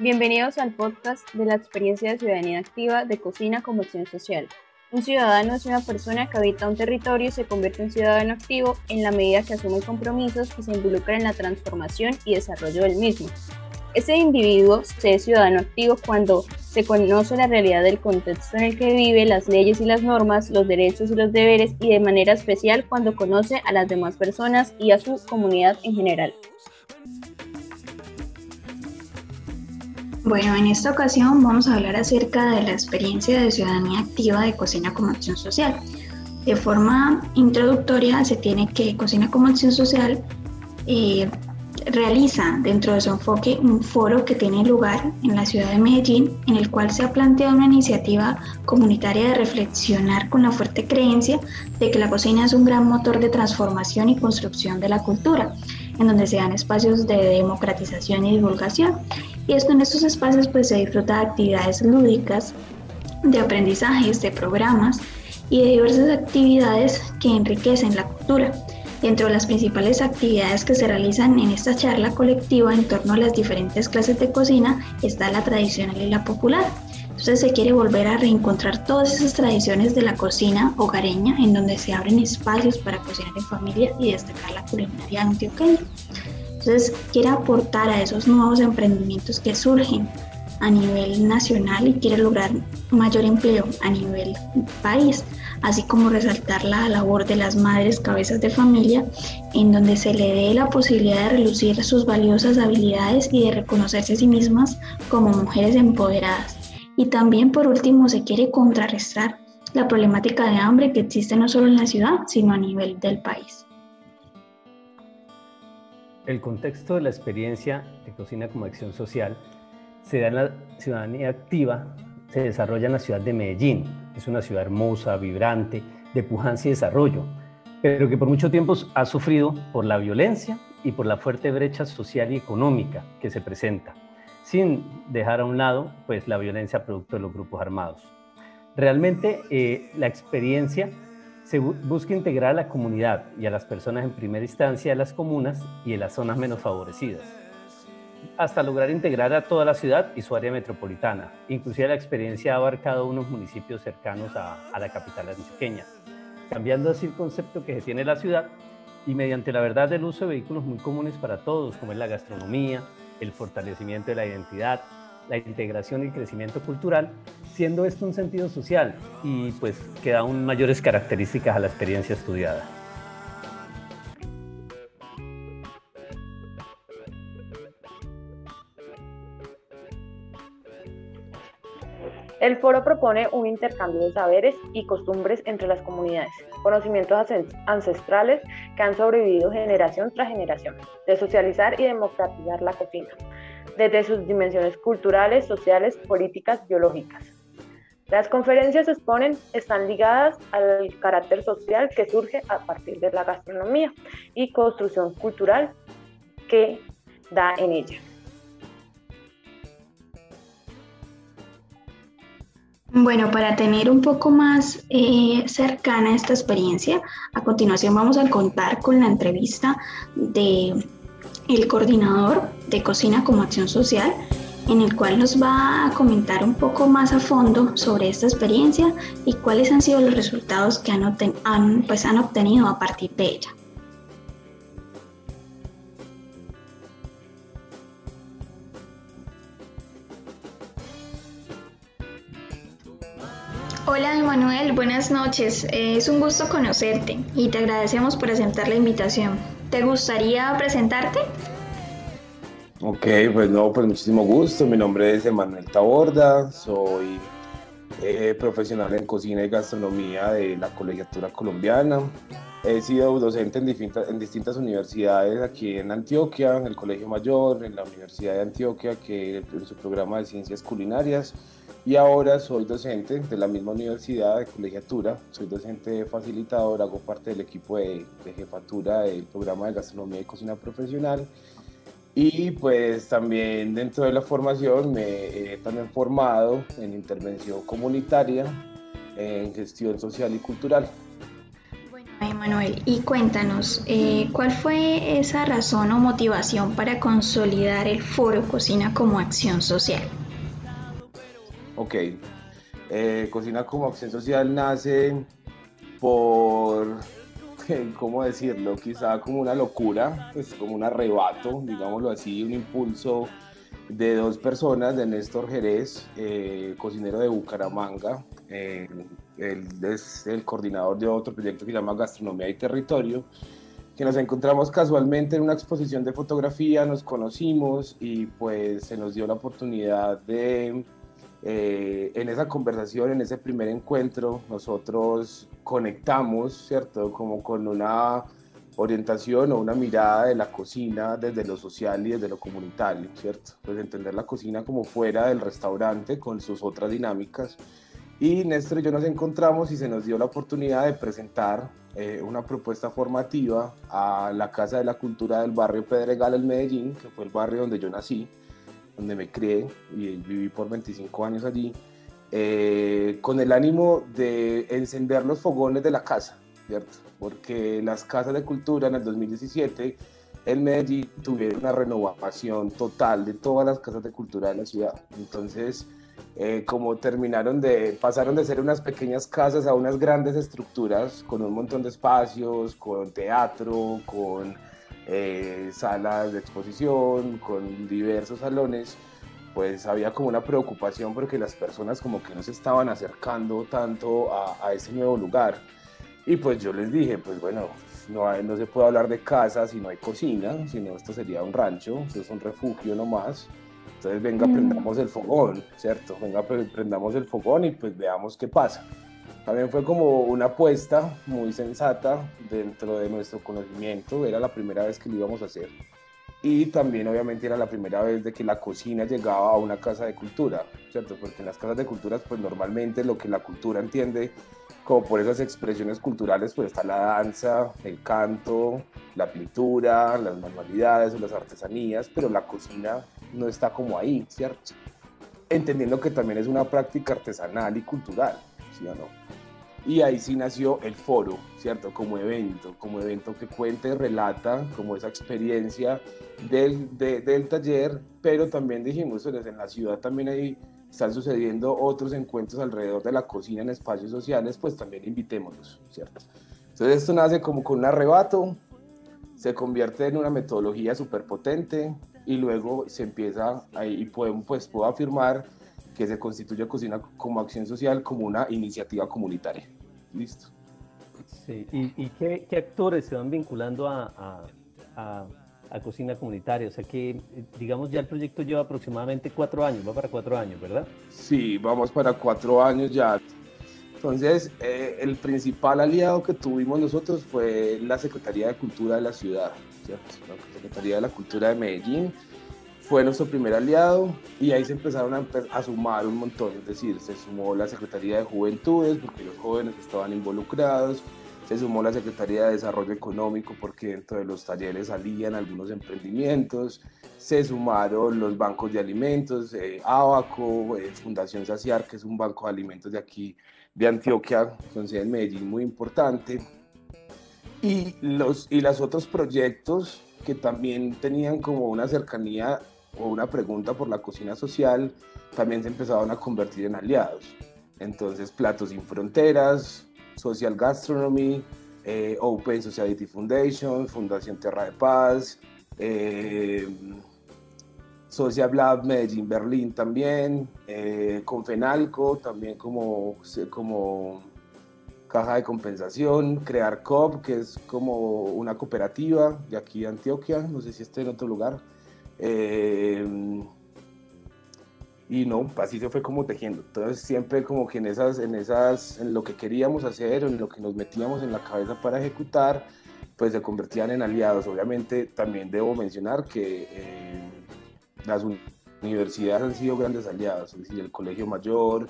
Bienvenidos al podcast de la experiencia de ciudadanía activa de Cocina como Acción Social. Un ciudadano es una persona que habita un territorio y se convierte en ciudadano activo en la medida que asume compromisos que se involucran en la transformación y desarrollo del mismo. Ese individuo se es ciudadano activo cuando se conoce la realidad del contexto en el que vive, las leyes y las normas, los derechos y los deberes y de manera especial cuando conoce a las demás personas y a su comunidad en general. Bueno, en esta ocasión vamos a hablar acerca de la experiencia de ciudadanía activa de Cocina como Acción Social. De forma introductoria se tiene que Cocina como Acción Social eh, realiza dentro de su enfoque un foro que tiene lugar en la ciudad de Medellín, en el cual se ha planteado una iniciativa comunitaria de reflexionar con la fuerte creencia de que la cocina es un gran motor de transformación y construcción de la cultura, en donde se dan espacios de democratización y divulgación y esto en estos espacios pues se disfruta de actividades lúdicas, de aprendizajes, de programas y de diversas actividades que enriquecen la cultura. Dentro de las principales actividades que se realizan en esta charla colectiva en torno a las diferentes clases de cocina está la tradicional y la popular. Entonces se quiere volver a reencontrar todas esas tradiciones de la cocina hogareña en donde se abren espacios para cocinar en familia y destacar la culinaria antioqueña. Entonces, quiere aportar a esos nuevos emprendimientos que surgen a nivel nacional y quiere lograr mayor empleo a nivel país, así como resaltar la labor de las madres cabezas de familia, en donde se le dé la posibilidad de relucir sus valiosas habilidades y de reconocerse a sí mismas como mujeres empoderadas. Y también, por último, se quiere contrarrestar la problemática de hambre que existe no solo en la ciudad, sino a nivel del país. El contexto de la experiencia de cocina como acción social se da en la ciudadanía activa, se desarrolla en la ciudad de Medellín. Es una ciudad hermosa, vibrante, de pujanza y desarrollo, pero que por mucho tiempo ha sufrido por la violencia y por la fuerte brecha social y económica que se presenta, sin dejar a un lado pues, la violencia producto de los grupos armados. Realmente eh, la experiencia se busca integrar a la comunidad y a las personas en primera instancia de las comunas y en las zonas menos favorecidas, hasta lograr integrar a toda la ciudad y su área metropolitana. Inclusive la experiencia ha abarcado unos municipios cercanos a, la capital antioqueña, cambiando así el concepto que se tiene la ciudad y mediante la verdad del uso de vehículos muy comunes para todos, como es la gastronomía, el fortalecimiento de la identidad, la integración y crecimiento cultural, siendo esto un sentido social y pues que da aún mayores características a la experiencia estudiada. El foro propone un intercambio de saberes y costumbres entre las comunidades, conocimientos ancestrales que han sobrevivido generación tras generación, de socializar y democratizar la cocina, desde sus dimensiones culturales, sociales, políticas, biológicas. Las conferencias exponen están ligadas al carácter social que surge a partir de la gastronomía y construcción cultural que da en ella. Bueno, para tener un poco más eh, cercana esta experiencia, a continuación vamos a contar con la entrevista de el coordinador de Cocina como Acción Social, en el cual nos va a comentar un poco más a fondo sobre esta experiencia y cuáles han sido los resultados que han, pues, han obtenido a partir de ella. Hola Emanuel, buenas noches. Es un gusto conocerte y te agradecemos por aceptar la invitación. ¿Te gustaría presentarte? Ok, pues no, pues muchísimo gusto. Mi nombre es Emanuel Taborda, soy eh, profesional en cocina y gastronomía de la colegiatura colombiana. He sido docente en distintas, en distintas universidades aquí en Antioquia, en el Colegio Mayor, en la Universidad de Antioquia, que en su programa de ciencias culinarias y ahora soy docente de la misma universidad de colegiatura, soy docente facilitador, hago parte del equipo de, jefatura del programa de gastronomía y cocina profesional y pues también dentro de la formación me he también formado en intervención comunitaria, en gestión social y cultural. Bueno, Manuel, y cuéntanos, eh, ¿cuál fue esa razón o motivación para consolidar el foro Cocina como Acción Social? Ok, eh, Cocina como Acción Social nace por, ¿cómo decirlo? Quizá como una locura, pues como un arrebato, digámoslo así, un impulso de dos personas, de Néstor Jerez, eh, cocinero de Bucaramanga, él es el coordinador de otro proyecto que se llama Gastronomía y Territorio, que nos encontramos casualmente en una exposición de fotografía, nos conocimos y pues se nos dio la oportunidad de, eh, en esa conversación, en ese primer encuentro, nosotros conectamos, ¿cierto? Como con una orientación o una mirada de la cocina desde lo social y desde lo comunitario, ¿cierto? Pues entender la cocina como fuera del restaurante con sus otras dinámicas y Néstor y yo nos encontramos y se nos dio la oportunidad de presentar eh, una propuesta formativa a la Casa de la Cultura del barrio Pedregal en Medellín, que fue el barrio donde yo nací, donde me crié y viví por 25 años allí, eh, con el ánimo de encender los fogones de la casa, ¿cierto? Porque las casas de cultura en el 2017 en Medellín tuvieron una renovación total de todas las casas de cultura de la ciudad. Entonces, eh, como terminaron de, pasaron de ser unas pequeñas casas a unas grandes estructuras con un montón de espacios, con teatro, con eh, salas de exposición, con diversos salones, pues había como una preocupación porque las personas como que no se estaban acercando tanto a, a ese nuevo lugar. Y pues yo les dije, pues bueno, no, no se puede hablar de casa si no hay cocina, sino esto sería un rancho, esto es un refugio nomás. Entonces, venga, prendamos el fogón, ¿cierto? Venga, prendamos el fogón y pues veamos qué pasa. También fue como una apuesta muy sensata dentro de nuestro conocimiento, era la primera vez que lo íbamos a hacer. Y también obviamente era la primera vez de que la cocina llegaba a una casa de cultura, ¿cierto? Porque en las casas de culturas pues normalmente lo que la cultura entiende como por esas expresiones culturales pues está la danza, el canto, la pintura, las manualidades o las artesanías, pero la cocina no está como ahí, ¿cierto? Entendiendo que también es una práctica artesanal y cultural, ¿sí o no? Y ahí sí nació el foro, ¿cierto? Como evento, como evento que cuenta y relata como esa experiencia del, del taller, pero también dijimos, en la ciudad también hay, están sucediendo otros encuentros alrededor de la cocina en espacios sociales, pues también invitémoslos, ¿cierto? Entonces esto nace como con un arrebato, se convierte en una metodología súper potente, y luego se empieza, ahí puedo, pues puedo afirmar que se constituye Cocina como Acción Social como una iniciativa comunitaria. Listo. Sí, ¿y, qué, qué, actores se van vinculando a, a, a, Cocina Comunitaria? O sea que, digamos, ya el proyecto lleva aproximadamente cuatro años, va para cuatro años, ¿verdad? Sí, vamos para cuatro años ya. Entonces, eh, el principal aliado que tuvimos nosotros fue la Secretaría de Cultura de la ciudad. La Secretaría de la Cultura de Medellín fue nuestro primer aliado y ahí se empezaron a, sumar un montón, es decir, se sumó la Secretaría de Juventudes porque los jóvenes estaban involucrados, se sumó la Secretaría de Desarrollo Económico porque dentro de los talleres salían algunos emprendimientos, se sumaron los bancos de alimentos, eh, Abaco, eh, Fundación Saciar, que es un banco de alimentos de aquí, de Antioquia, con sede en Medellín muy importante, y los y los otros proyectos que también tenían como una cercanía o una pregunta por la cocina social, también se empezaron a convertir en aliados. Entonces, Platos sin Fronteras, Social Gastronomy, eh, Open Society Foundation, Fundación Tierra de Paz, eh, Social Lab Medellín Berlín también, eh, Confenalco también como, como caja de compensación, crear COP, que es como una cooperativa de aquí de Antioquia, no sé si esté en otro lugar. Eh, y no, así se fue como tejiendo. Entonces siempre como que en esas, en esas, en lo que queríamos hacer, en lo que nos metíamos en la cabeza para ejecutar, pues se convertían en aliados. Obviamente también debo mencionar que eh, las universidades han sido grandes aliados, es decir, el Colegio Mayor,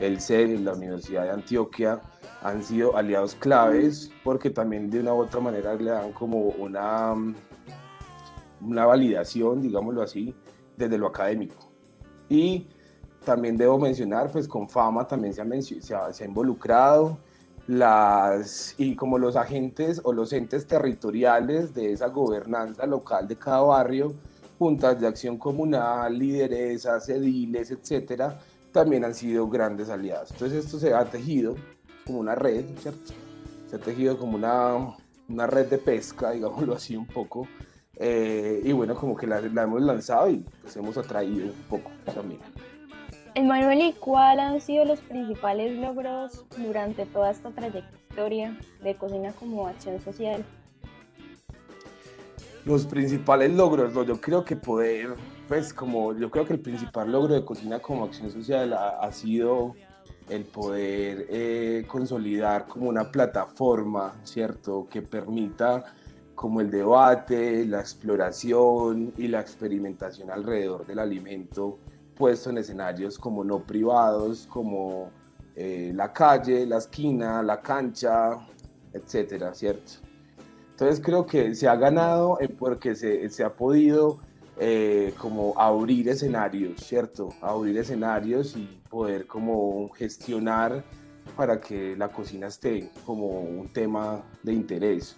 el CEN, la Universidad de Antioquia, han sido aliados claves porque también de una u otra manera le dan como una, una validación, digámoslo así, desde lo académico. Y también debo mencionar, pues con fama también se ha, se ha, involucrado las y como los agentes o los entes territoriales de esa gobernanza local de cada barrio, juntas de acción comunal, lideresas, ediles, etcétera, también han sido grandes aliados. Entonces esto se ha tejido como una red, ¿cierto? Se ha tejido como una, una red de pesca, digámoslo así un poco, eh, y bueno, como que la, la, hemos lanzado y pues hemos atraído un poco también. Emanuel, ¿y cuáles han sido los principales logros durante toda esta trayectoria de Cocina como Acción Social? Los principales logros, yo creo que poder, pues como yo creo que el principal logro de Cocina como Acción Social ha, ha sido el poder eh, consolidar como una plataforma, ¿cierto?, que permita como el debate, la exploración y la experimentación alrededor del alimento puesto en escenarios como no privados, como eh, la calle, la esquina, la cancha, etcétera, ¿cierto? Entonces creo que se ha ganado porque se, se ha podido eh, como abrir escenarios, ¿cierto? Abrir escenarios y poder como gestionar para que la cocina esté como un tema de interés.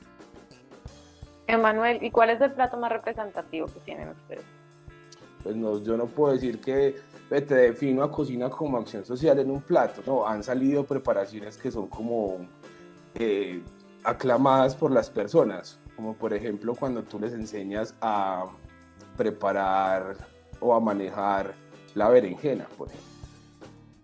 Emanuel, ¿y cuál es el plato más representativo que tienen ustedes? Pues no, yo no puedo decir que te defino a cocina como acción social en un plato, no, han salido preparaciones que son como eh, aclamadas por las personas, como por ejemplo cuando tú les enseñas a preparar o a manejar la berenjena, por ejemplo.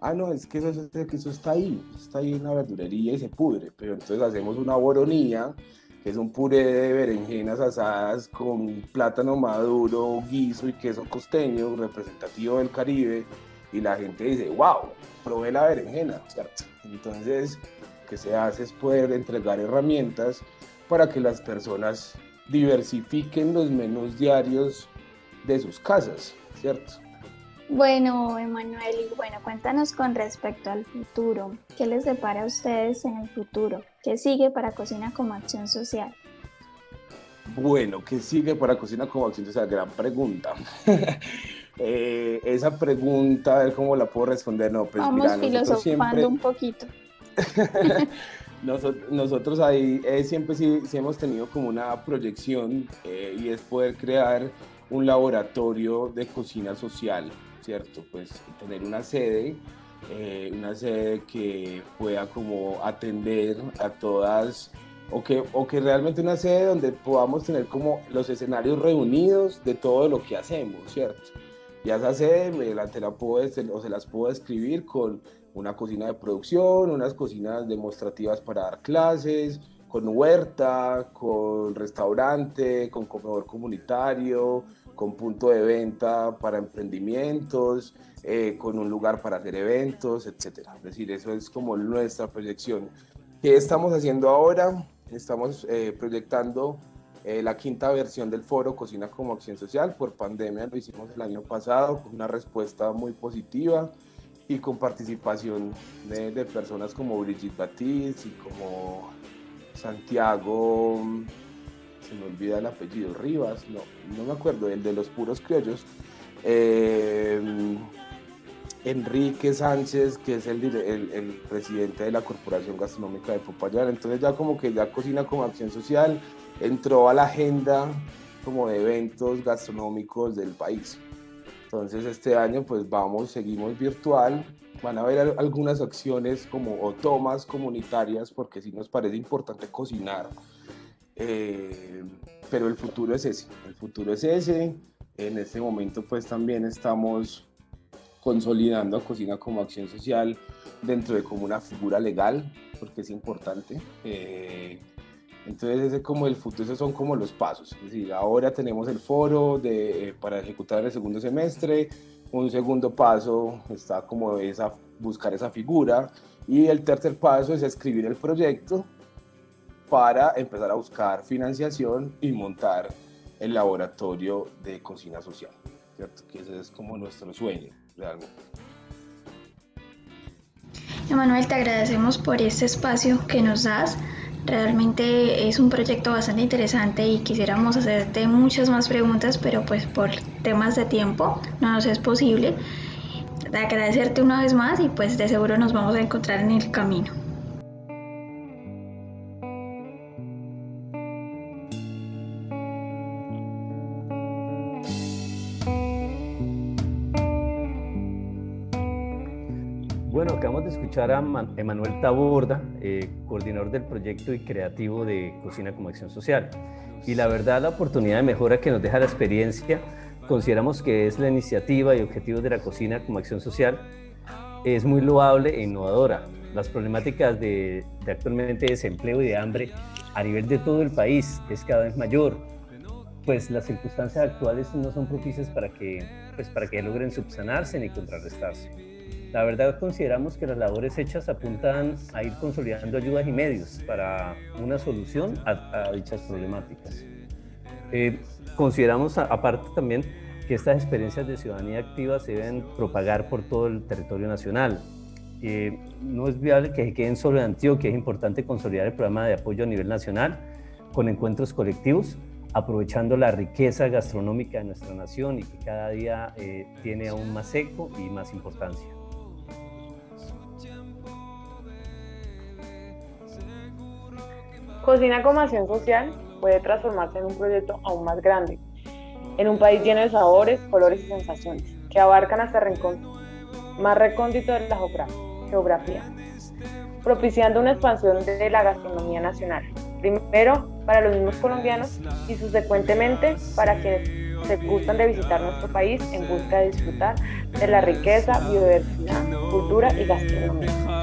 Ah, no, es que eso, que eso está ahí, está ahí en la verdurería y se pudre, pero entonces hacemos una boronía que es un puré de berenjenas asadas con plátano maduro, guiso y queso costeño, representativo del Caribe, y la gente dice, wow, probé la berenjena, ¿cierto? Entonces, que se hace es poder entregar herramientas para que las personas diversifiquen los menús diarios de sus casas, ¿cierto? Bueno, Emanuel, y bueno, cuéntanos con respecto al futuro. ¿Qué les depara a ustedes en el futuro? ¿Qué sigue para Cocina como Acción Social? Bueno, ¿qué sigue para Cocina como Acción Social? Gran pregunta. eh, esa pregunta, a ver cómo la puedo responder. No, pues Vamos mira, filosofando siempre... un poquito. nosotros, nosotros, ahí eh, siempre sí, sí, hemos tenido como una proyección eh, y es poder crear un laboratorio de cocina social ¿cierto? Pues tener una sede, eh, una sede que pueda como atender a todas, o que, o que realmente una sede donde podamos tener como los escenarios reunidos de todo lo que hacemos, ¿cierto? Y esa sede me la, la puedo, o se las puedo escribir con una cocina de producción, unas cocinas demostrativas para dar clases, con huerta, con restaurante, con comedor comunitario, con punto de venta para emprendimientos, eh, con un lugar para hacer eventos, etc. Es decir, eso es como nuestra proyección. ¿Qué estamos haciendo ahora? Estamos eh, proyectando eh, la quinta versión del foro Cocina como Acción Social. Por pandemia lo hicimos el año pasado con una respuesta muy positiva y con participación de, de personas como Brigitte Batiz y como Santiago se me olvida el apellido, Rivas, no, no me acuerdo, el de los puros criollos. Eh, Enrique Sánchez, que es el, el, presidente de la Corporación Gastronómica de Popayán. Entonces ya como que ya Cocina como Acción Social entró a la agenda como de eventos gastronómicos del país. Entonces este año pues vamos, seguimos virtual. Van a haber algunas acciones como o tomas comunitarias porque sí nos parece importante cocinar eh, pero el futuro es ese, el futuro es ese. En este momento pues también estamos consolidando a Cocina como acción social dentro de como una figura legal, porque es importante. Eh, entonces ese como el futuro, esos son como los pasos. Es decir, ahora tenemos el foro de, eh, para ejecutar el segundo semestre, un segundo paso está como esa, buscar esa figura y el tercer paso es escribir el proyecto para empezar a buscar financiación y montar el laboratorio de cocina social. Que ese es como nuestro sueño, realmente. Emanuel, te agradecemos por este espacio que nos das. Realmente es un proyecto bastante interesante y quisiéramos hacerte muchas más preguntas, pero pues por temas de tiempo no nos es posible. De agradecerte una vez más y pues de seguro nos vamos a encontrar en el camino. Bueno, acabamos de escuchar a Emanuel Taborda, eh, coordinador del proyecto y creativo de Cocina como Acción Social. Y la verdad, la oportunidad de mejora que nos deja la experiencia, consideramos que es la iniciativa y objetivos de la Cocina como Acción Social, es muy loable e innovadora. Las problemáticas de, de actualmente desempleo y de hambre a nivel de todo el país es cada vez mayor pues las circunstancias actuales no son propicias para que, pues para que logren subsanarse ni contrarrestarse. La verdad consideramos que las labores hechas apuntan a ir consolidando ayudas y medios para una solución a, dichas problemáticas. Eh, consideramos aparte también que estas experiencias de ciudadanía activa se deben propagar por todo el territorio nacional. Eh, no es viable que se queden solo en Antioquia, es importante consolidar el programa de apoyo a nivel nacional con encuentros colectivos aprovechando la riqueza gastronómica de nuestra nación y que cada día eh, tiene aún más eco y más importancia. Cocina como acción social puede transformarse en un proyecto aún más grande, en un país lleno de sabores, colores y sensaciones, que abarcan hasta rincón más recóndito de la geografía, propiciando una expansión de la gastronomía nacional, primero para los mismos colombianos y subsecuentemente para quienes se gustan de visitar nuestro país en busca de disfrutar de la riqueza, biodiversidad, cultura y gastronomía.